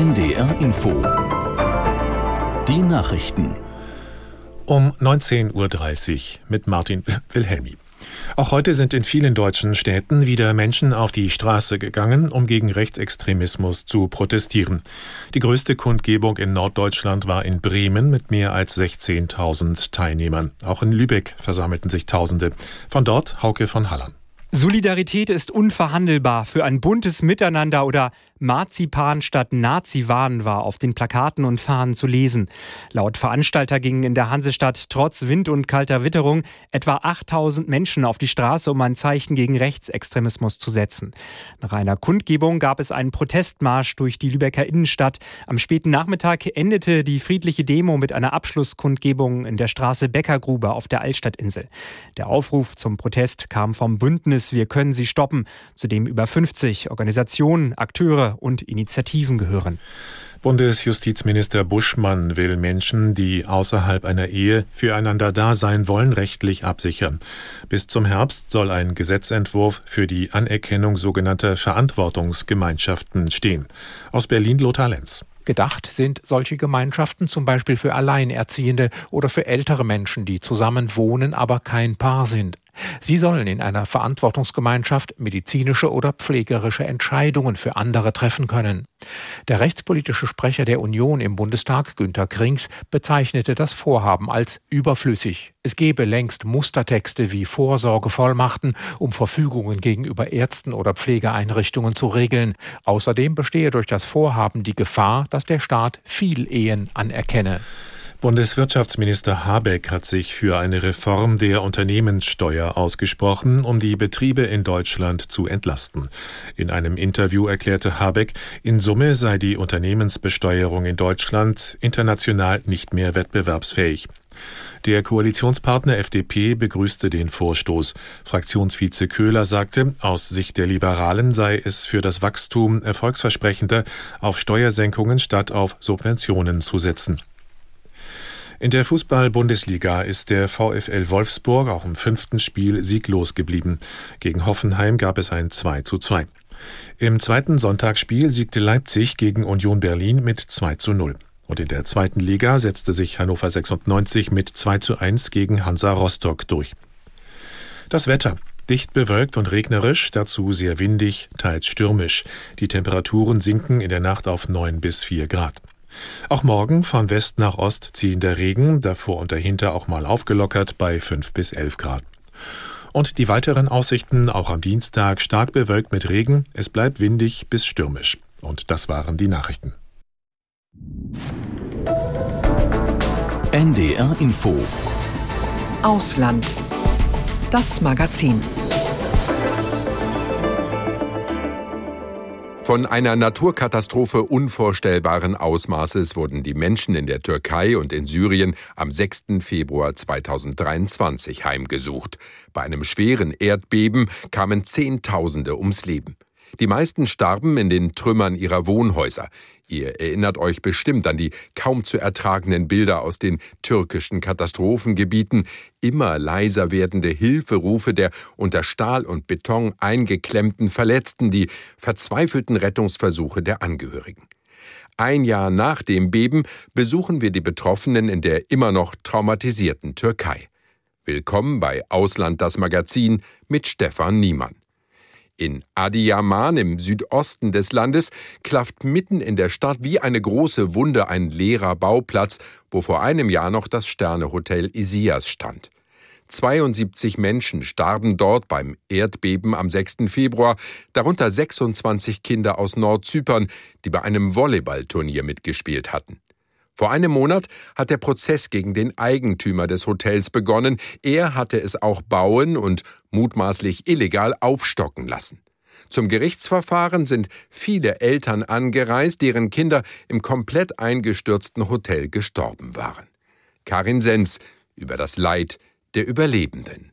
NDR Info. Die Nachrichten. Um 19.30 Uhr mit Martin Wilhelmi. Auch heute sind in vielen deutschen Städten wieder Menschen auf die Straße gegangen, um gegen Rechtsextremismus zu protestieren. Die größte Kundgebung in Norddeutschland war in Bremen mit mehr als 16.000 Teilnehmern. Auch in Lübeck versammelten sich Tausende. Von dort Hauke von Halland. Solidarität ist unverhandelbar für ein buntes Miteinander oder Marzipan statt Nazi-Wahn war auf den Plakaten und Fahnen zu lesen. Laut Veranstalter gingen in der Hansestadt trotz Wind und kalter Witterung etwa 8000 Menschen auf die Straße, um ein Zeichen gegen Rechtsextremismus zu setzen. Nach einer Kundgebung gab es einen Protestmarsch durch die Lübecker Innenstadt. Am späten Nachmittag endete die friedliche Demo mit einer Abschlusskundgebung in der Straße Beckergrube auf der Altstadtinsel. Der Aufruf zum Protest kam vom Bündnis Wir können sie stoppen, zu dem über 50 Organisationen, Akteure und Initiativen gehören. Bundesjustizminister Buschmann will Menschen, die außerhalb einer Ehe füreinander da sein wollen, rechtlich absichern. Bis zum Herbst soll ein Gesetzentwurf für die Anerkennung sogenannter Verantwortungsgemeinschaften stehen. Aus Berlin Lothar Lenz. Gedacht sind solche Gemeinschaften zum Beispiel für Alleinerziehende oder für ältere Menschen, die zusammen wohnen, aber kein Paar sind. Sie sollen in einer Verantwortungsgemeinschaft medizinische oder pflegerische Entscheidungen für andere treffen können. Der rechtspolitische Sprecher der Union im Bundestag, Günter Krings, bezeichnete das Vorhaben als überflüssig. Es gebe längst Mustertexte wie Vorsorgevollmachten, um Verfügungen gegenüber Ärzten oder Pflegeeinrichtungen zu regeln. Außerdem bestehe durch das Vorhaben die Gefahr, dass der Staat viel Ehen anerkenne. Bundeswirtschaftsminister Habeck hat sich für eine Reform der Unternehmenssteuer ausgesprochen, um die Betriebe in Deutschland zu entlasten. In einem Interview erklärte Habeck, in Summe sei die Unternehmensbesteuerung in Deutschland international nicht mehr wettbewerbsfähig. Der Koalitionspartner FDP begrüßte den Vorstoß. Fraktionsvize Köhler sagte, aus Sicht der Liberalen sei es für das Wachstum erfolgsversprechender, auf Steuersenkungen statt auf Subventionen zu setzen. In der Fußball-Bundesliga ist der VfL Wolfsburg auch im fünften Spiel sieglos geblieben. Gegen Hoffenheim gab es ein 2 zu 2. Im zweiten Sonntagsspiel siegte Leipzig gegen Union Berlin mit 2 zu 0. Und in der zweiten Liga setzte sich Hannover 96 mit 2 zu 1 gegen Hansa Rostock durch. Das Wetter. Dicht bewölkt und regnerisch, dazu sehr windig, teils stürmisch. Die Temperaturen sinken in der Nacht auf 9 bis 4 Grad. Auch morgen von West nach Ost ziehender Regen, davor und dahinter auch mal aufgelockert bei 5 bis 11 Grad. Und die weiteren Aussichten auch am Dienstag stark bewölkt mit Regen, es bleibt windig bis stürmisch. Und das waren die Nachrichten. NDR Info Ausland. Das Magazin. Von einer Naturkatastrophe unvorstellbaren Ausmaßes wurden die Menschen in der Türkei und in Syrien am 6. Februar 2023 heimgesucht. Bei einem schweren Erdbeben kamen Zehntausende ums Leben. Die meisten starben in den Trümmern ihrer Wohnhäuser. Ihr erinnert euch bestimmt an die kaum zu ertragenden Bilder aus den türkischen Katastrophengebieten, immer leiser werdende Hilferufe der unter Stahl und Beton eingeklemmten Verletzten, die verzweifelten Rettungsversuche der Angehörigen. Ein Jahr nach dem Beben besuchen wir die Betroffenen in der immer noch traumatisierten Türkei. Willkommen bei Ausland das Magazin mit Stefan Niemann. In Adiyaman im Südosten des Landes klafft mitten in der Stadt wie eine große Wunde ein leerer Bauplatz, wo vor einem Jahr noch das Sternehotel Isias stand. 72 Menschen starben dort beim Erdbeben am 6. Februar, darunter 26 Kinder aus Nordzypern, die bei einem Volleyballturnier mitgespielt hatten. Vor einem Monat hat der Prozess gegen den Eigentümer des Hotels begonnen. Er hatte es auch bauen und mutmaßlich illegal aufstocken lassen. Zum Gerichtsverfahren sind viele Eltern angereist, deren Kinder im komplett eingestürzten Hotel gestorben waren. Karin Sens über das Leid der Überlebenden.